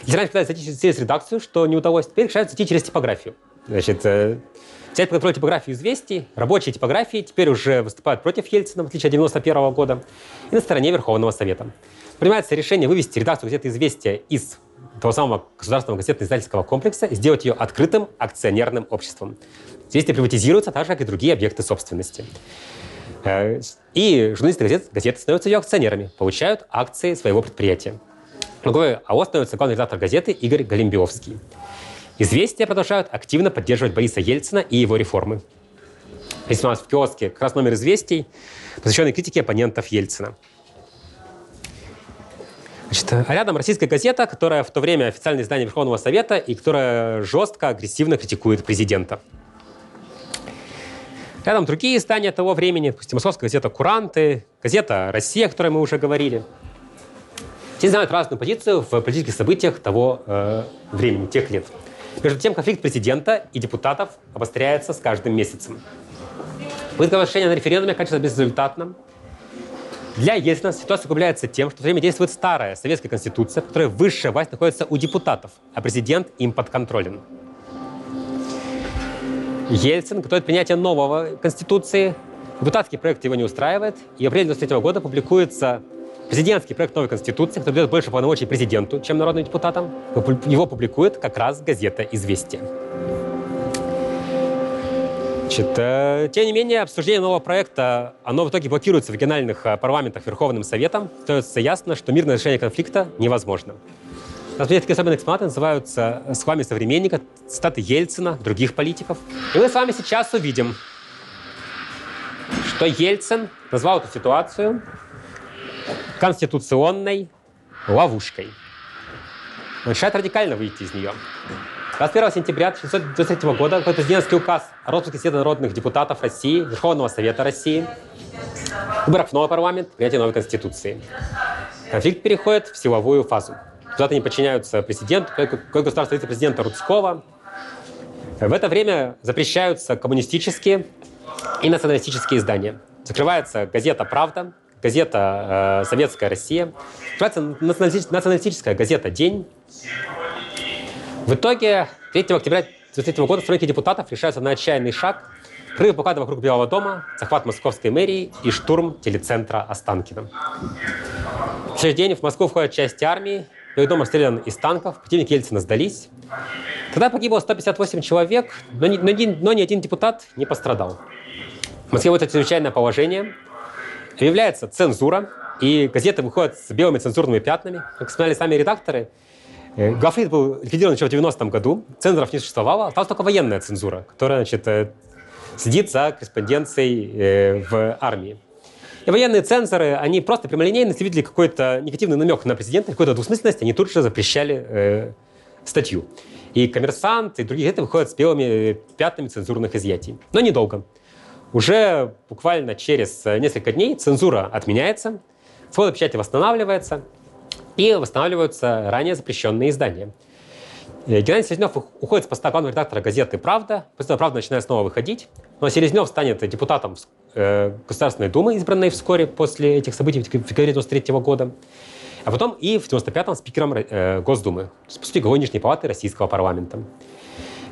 Раньше пытались зайти через редакцию, что не удалось, теперь решают зайти через типографию. Значит, взять под контроль типографию известий, рабочие типографии теперь уже выступают против Ельцина, в отличие от 91 года, и на стороне Верховного Совета. Принимается решение вывести редакцию газеты «Известия» из того самого государственного газетно-издательского комплекса и сделать ее открытым акционерным обществом. «Известия» приватизируются так же, как и другие объекты собственности. Э, и журналисты газет, газеты становятся ее акционерами, получают акции своего предприятия. Другой АО становится главный редактор газеты Игорь Галимбиовский. Известия продолжают активно поддерживать Бориса Ельцина и его реформы. Здесь у нас в киоске как раз номер известий, посвященный критике оппонентов Ельцина. Значит, а рядом российская газета, которая в то время официальное издание Верховного Совета и которая жестко, агрессивно критикует президента. Рядом другие издания того времени, допустим, московская газета «Куранты», газета «Россия», о которой мы уже говорили. Все занимают разную позицию в политических событиях того э, времени, тех лет. Между тем, конфликт президента и депутатов обостряется с каждым месяцем. Решения на референдуме оканчивается безрезультатно. Для Ельцина ситуация углубляется тем, что в время действует старая советская конституция, в которой высшая власть находится у депутатов, а президент им подконтролен. Ельцин готовит принятие нового конституции. Депутатский проект его не устраивает, и в апреле 1993 года публикуется президентский проект новой конституции, который дает больше полномочий президенту, чем народным депутатам. Его публикует как раз газета «Известия». Значит, э, тем не менее, обсуждение нового проекта, оно в итоге блокируется в региональных э, парламентах Верховным Советом. Становится ясно, что мирное решение конфликта невозможно. Например, такие особенные экспонаты называются словами современника, цитаты Ельцина, других политиков. И мы с вами сейчас увидим, что Ельцин назвал эту ситуацию конституционной ловушкой. Он решает радикально выйти из нее. 21 сентября 1993 года президентский указ о распуске Съезда народных депутатов России, Верховного Совета России, выборах в новый парламент, принятие новой конституции. Конфликт переходит в силовую фазу. Депутаты не подчиняются президенту, как государство вице-президента Рудского. В это время запрещаются коммунистические и националистические издания. Закрывается газета «Правда», газета э, «Советская Россия», националистическая газета «День». В итоге 3 октября 2003 года стройки депутатов решаются на отчаянный шаг – прорыв блокады вокруг Белого дома, захват московской мэрии и штурм телецентра Останкино. В следующий день в Москву входят части армии, Белый дом обстрелян из танков, противники Ельцина сдались. Тогда погибло 158 человек, но ни, но, ни, но ни один депутат не пострадал. В Москве это чрезвычайное положение. Объявляется цензура, и газеты выходят с белыми цензурными пятнами. Как вспоминали сами редакторы, э, Гафрит был ликвидирован еще в 90-м году, цензоров не существовало, осталась только военная цензура, которая значит, э, следит за корреспонденцией э, в армии. И военные цензоры, они просто прямолинейно, если видели какой-то негативный намек на президента, какую-то двусмысленность, они тут же запрещали э, статью. И коммерсант, и другие газеты выходят с белыми пятнами цензурных изъятий. Но недолго. Уже буквально через несколько дней цензура отменяется, свобода печати восстанавливается, и восстанавливаются ранее запрещенные издания. Э, Геннадий Селезнев уходит с поста главного редактора газеты «Правда». После «Правда» начинает снова выходить. Но Селезнев станет депутатом э, Государственной Думы, избранной вскоре после этих событий в декабре 1993 года. А потом и в 95-м спикером э, Госдумы, по сути, Нижней палаты российского парламента.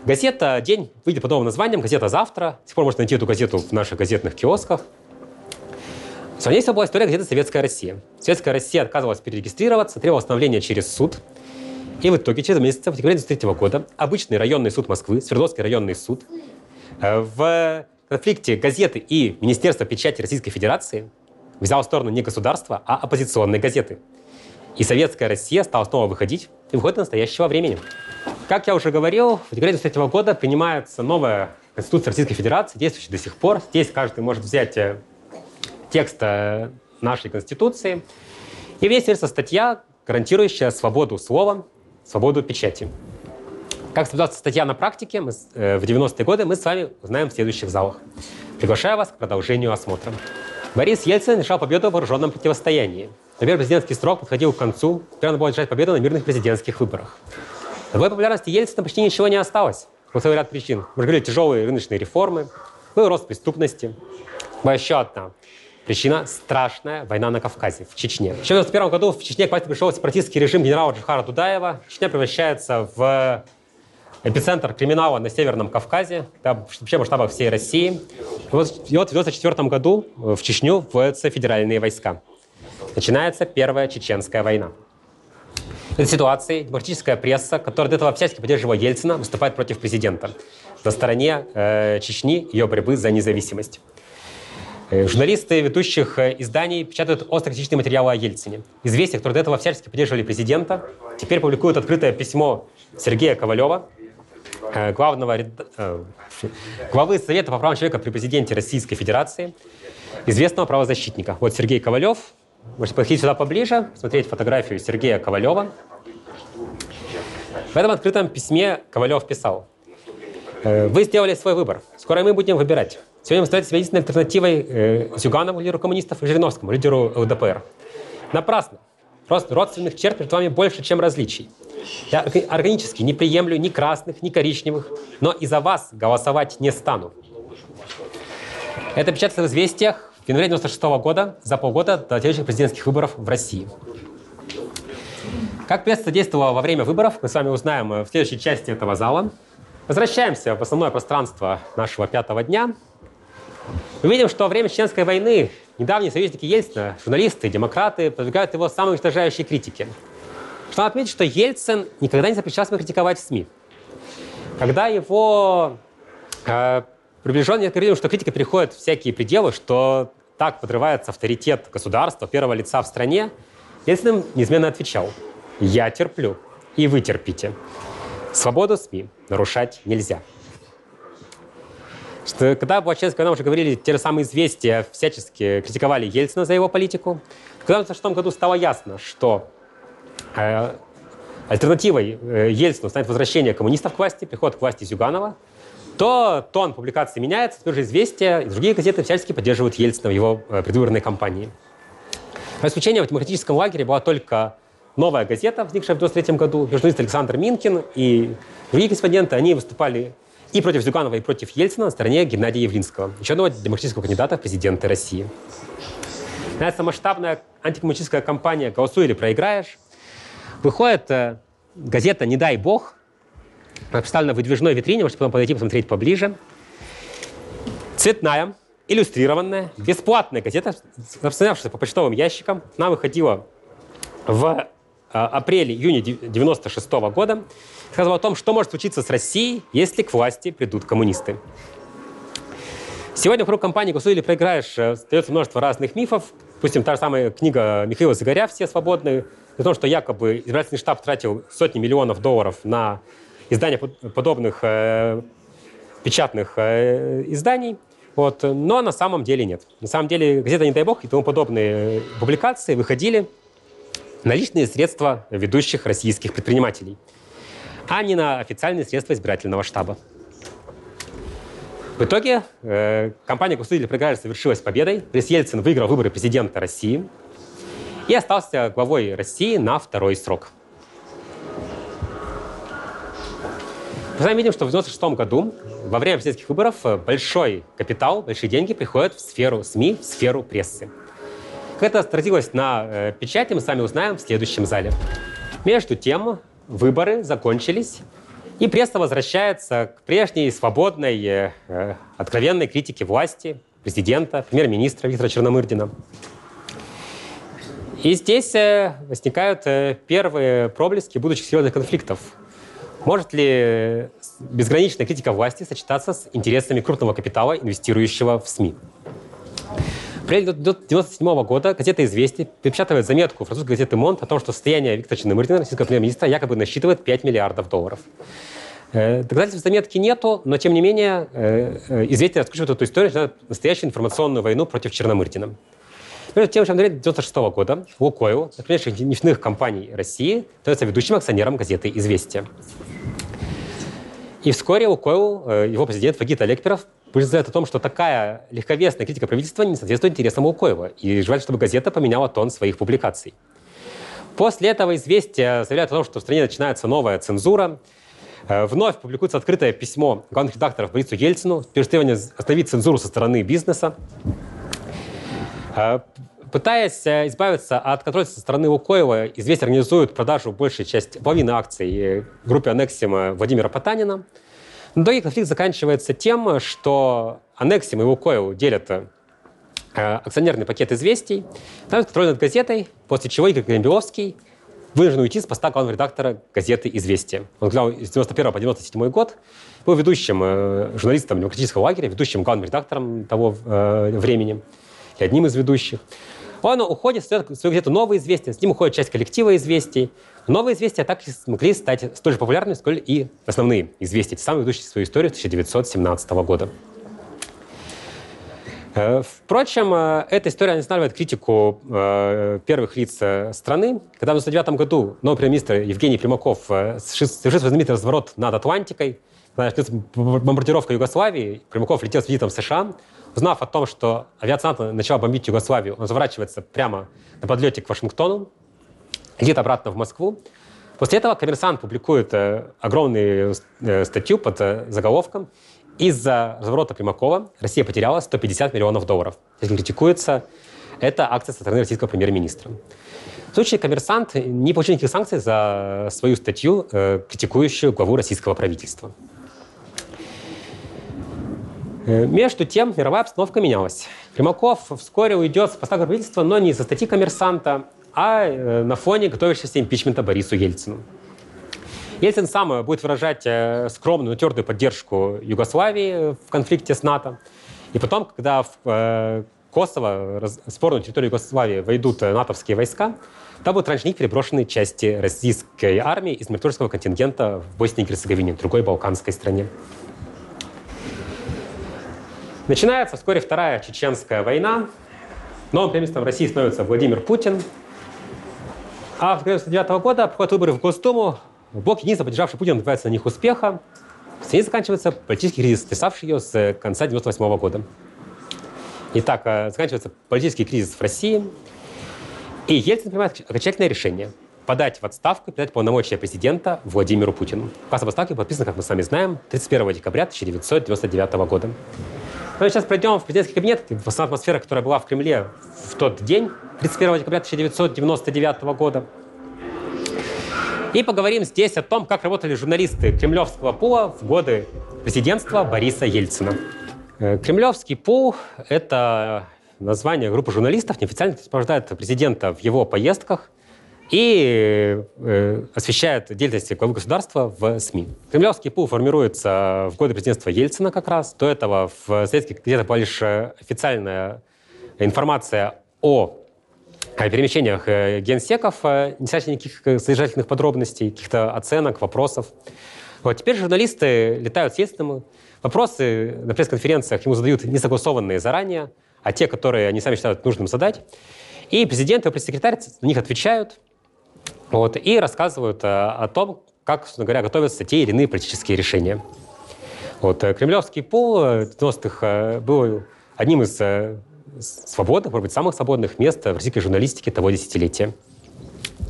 Газета «День» выйдет под новым названием «Газета завтра». С сих пор можно найти эту газету в наших газетных киосках. Сравнительно была история газеты «Советская Россия». Советская Россия отказывалась перерегистрироваться, требовала восстановления через суд. И в итоге, через месяц, в декабре 1993 года, обычный районный суд Москвы, Свердловский районный суд, э, в конфликте газеты и Министерства печати Российской Федерации взял сторону не государства, а оппозиционной газеты. И советская Россия стала снова выходить и выходит до настоящего времени. Как я уже говорил, в декабре 1993 года принимается новая Конституция Российской Федерации, действующая до сих пор. Здесь каждый может взять э, текст э, нашей Конституции. И в ней статья, гарантирующая свободу слова, свободу печати. Как соблюдается статья на практике мы, э, в 90-е годы, мы с вами узнаем в следующих залах. Приглашаю вас к продолжению осмотра. Борис Ельцин решал победу в вооруженном противостоянии. Например, президентский срок подходил к концу, теперь надо было держать победу на мирных президентских выборах. Новой популярности Ельцина почти ничего не осталось. По целый ряд причин. Мы говорили, тяжелые рыночные реформы, был рост преступности. Была еще одна. Причина – страшная война на Кавказе, в Чечне. В 1991 году в Чечне к власти пришел сепаратистский режим генерала Джихара Дудаева. Чечня превращается в эпицентр криминала на Северном Кавказе, вообще масштаба всей России. И вот, и вот в 1994 году в Чечню вводятся федеральные войска. Начинается Первая Чеченская война. Этой ситуации демократическая пресса, которая до этого всячески поддерживала Ельцина, выступает против президента на стороне э, Чечни, ее борьбы за независимость. Э, журналисты ведущих э, изданий печатают острокритичные материалы о Ельцине. Известия, которые до этого всячески поддерживали президента, теперь публикуют открытое письмо Сергея Ковалева, э, главного главы Совета по правам человека при президенте Российской Федерации, известного правозащитника. Вот Сергей Ковалев. Можете подходить сюда поближе, смотреть фотографию Сергея Ковалева. В этом открытом письме Ковалев писал. Вы сделали свой выбор. Скоро мы будем выбирать. Сегодня вы становитесь единственной альтернативой э, Зюганову, лидеру коммунистов, и Жириновскому, лидеру ЛДПР. Напрасно. Просто родственных черт между вами больше, чем различий. Я органически не приемлю ни красных, ни коричневых, но и за вас голосовать не стану. Это печатается в «Известиях» в январе 96 года, за полгода до следующих президентских выборов в России. Как пресса действовала во время выборов, мы с вами узнаем в следующей части этого зала. Возвращаемся в основное пространство нашего пятого дня – мы видим, что во время Чеченской войны недавние союзники Ельцина, журналисты, демократы, продвигают его самые уничтожающие критики. Что надо отметить, что Ельцин никогда не запрещал себя критиковать в СМИ. Когда его э, приближенные говорили, что критика переходит всякие пределы, что так подрывается авторитет государства, первого лица в стране, Ельцин неизменно отвечал «Я терплю, и вы терпите. Свободу СМИ нарушать нельзя» что когда была чеченская война, уже говорили, те же самые известия всячески критиковали Ельцина за его политику. Когда в 1996 году стало ясно, что э, альтернативой э, Ельцину станет возвращение коммунистов к власти, приход к власти Зюганова, то тон публикации меняется, теперь же известия и другие газеты всячески поддерживают Ельцина в его э, предвыборной кампании. За исключением в демократическом лагере была только новая газета, возникшая в 1993 году, журналист Александр Минкин и другие корреспонденты, они выступали и против Зюганова, и против Ельцина на стороне Геннадия Явлинского, еще одного демократического кандидата в президенты России. Начинается масштабная антикоммунистическая кампания «Голосуй или проиграешь». Выходит э, газета «Не дай бог», представлена в выдвижной витрине, можете потом подойти посмотреть поближе. Цветная, иллюстрированная, бесплатная газета, распространявшаяся по почтовым ящикам. Она выходила в Э, апреле-июне 1996 года сказал о том, что может случиться с Россией, если к власти придут коммунисты. Сегодня вокруг компании «Голосуй или проиграешь» э, остается множество разных мифов. Допустим, та же самая книга Михаила Загоря «Все свободны», о том, что якобы избирательный штаб тратил сотни миллионов долларов на издание подобных э, печатных э, изданий. Вот. Но на самом деле нет. На самом деле газета «Не дай бог» и тому подобные публикации выходили наличные средства ведущих российских предпринимателей, а не на официальные средства избирательного штаба. В итоге э, компания «Государственный проигрыш» совершилась победой. Борис Ельцин выиграл выборы президента России и остался главой России на второй срок. Мы с вами видим, что в 1996 году во время президентских выборов большой капитал, большие деньги приходят в сферу СМИ, в сферу прессы. Как это отразилось на э, печати, мы сами узнаем в следующем зале. Между тем, выборы закончились, и пресса возвращается к прежней свободной, э, э откровенной критике власти, президента, премьер-министра Виктора Черномырдина. И здесь э, возникают э, первые проблески будущих серьезных конфликтов. Может ли безграничная критика власти сочетаться с интересами крупного капитала, инвестирующего в СМИ? апреле 1997 года газета «Известия» перепечатывает заметку французской газеты «Монт» о том, что состояние Виктора Черномырдина, российского премьер-министра, якобы насчитывает 5 миллиардов долларов. Э, доказательств заметки нету, но тем не менее э, э, «Известия» раскручивают эту историю, начинают настоящую информационную войну против Черномырдина. Между тем, в январе 1996 года «Лукойл», крупнейших нефтяных компаний России, становится ведущим акционером газеты «Известия». И вскоре Лукойл, его президент Вагит будет заявлять о том, что такая легковесная критика правительства не соответствует интересам Лукоева. И желательно, чтобы газета поменяла тон своих публикаций. После этого известия заявляют о том, что в стране начинается новая цензура. Э, вновь публикуется открытое письмо главных редакторов Борису Ельцину с требованием остановить цензуру со стороны бизнеса. Э, пытаясь э, избавиться от контроля со стороны Лукоева, «Известия» организуют продажу большей части, половины акций группе «Аннексима» Владимира Потанина. Но итоге конфликт заканчивается тем, что «Аннексим» и «Лукойл» делят акционерный пакет известий, там контроль над газетой, после чего Игорь Грембеловский вынужден уйти с поста главного редактора газеты «Известия». Он главал с 91 по 97 год, был ведущим э, журналистом демократического лагеря, ведущим главным редактором того э, времени, и одним из ведущих. Он уходит, создает свою газету «Новые известия», с ним уходит часть коллектива известий. Новые известия так и смогли стать столь же популярными, сколь и основные известия, самые ведущие свою историю 1917 года. Э, впрочем, э, эта история не останавливает критику э, первых лиц страны. Когда в 1999 году новый премьер-министр Евгений Примаков совершил знаменитый разворот над Атлантикой, бомбардировка Югославии, Примаков летел с визитом в США, узнав о том, что авиация НАТО начала бомбить Югославию, он заворачивается прямо на подлете к Вашингтону, летит обратно в Москву. После этого коммерсант публикует огромную статью под заголовком из-за разворота Примакова Россия потеряла 150 миллионов долларов. Этим критикуется эта акция со стороны российского премьер-министра. В случае коммерсант не получил никаких санкций за свою статью, э, критикующую главу российского правительства. Э, между тем, мировая обстановка менялась. Примаков вскоре уйдет с поста правительства, но не из-за статьи коммерсанта, а э, на фоне готовящегося импичмента Борису Ельцину. Ельцин сам будет выражать э, скромную, но твердую поддержку Югославии в конфликте с НАТО. И потом, когда в э, Косово, спорную территорию Югославии, войдут э, натовские войска, там будут раньше них переброшены части российской армии из миротворческого контингента в Боснии и Герцеговине, другой балканской стране. Начинается вскоре Вторая Чеченская война. Новым премьер России становится Владимир Путин. А в 1999 года проходят выборы в Госдуму, Блок единства, поддержавший Путина, добивается на них успеха. В стране заканчивается политический кризис, стрясавший ее с конца 1998 года. Итак, э, заканчивается политический кризис в России. И Ельцин принимает окончательное решение подать в отставку и передать полномочия президента Владимиру Путину. Указ об отставке подписан, как мы с вами знаем, 31 декабря 1999 года. Мы сейчас пройдем в президентский кабинет, основная атмосфера, которая была в Кремле в тот день, 31 декабря 1999 года. И поговорим здесь о том, как работали журналисты кремлевского пула в годы президентства Бориса Ельцина. Э, Кремлевский пул — это название группы журналистов, неофициально сопровождает президента в его поездках и э, освещает деятельность главы государства в СМИ. Кремлевский пул формируется в годы президентства Ельцина как раз. До этого в советских газетах была лишь официальная информация о перемещениях э, генсеков, э, не содержащих никаких э, содержательных подробностей, каких-то оценок, вопросов. Вот теперь журналисты летают с Ельциным. Вопросы на пресс-конференциях ему задают не согласованные заранее, а те, которые они сами считают нужным задать. И президент и пресс-секретарь на них отвечают вот, и рассказывают о том, как, собственно говоря, готовятся те или иные политические решения. Вот, кремлевский пол в 90-х был одним из свободных, может быть, самых свободных мест в российской журналистике того десятилетия.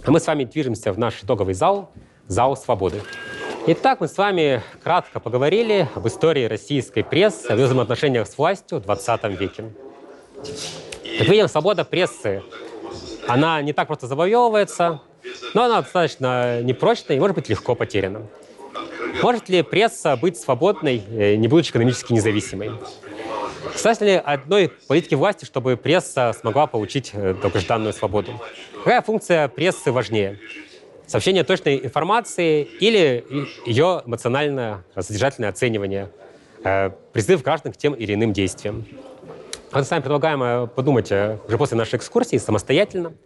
А мы с вами движемся в наш итоговый зал, зал свободы. Итак, мы с вами кратко поговорили об истории российской прессы, о взаимоотношениях с властью в 20 веке. Как видим, свобода прессы, она не так просто завоевывается, но она достаточно непрочная и может быть легко потеряна. Может ли пресса быть свободной, э, не будучи экономически независимой? Достаточно ли одной политики власти, чтобы пресса смогла получить э, долгожданную свободу? Какая функция прессы важнее? Сообщение точной информации или ее эмоциональное содержательное оценивание, э, призыв граждан к тем или иным действиям? Мы с вами предлагаем подумать уже после нашей экскурсии самостоятельно –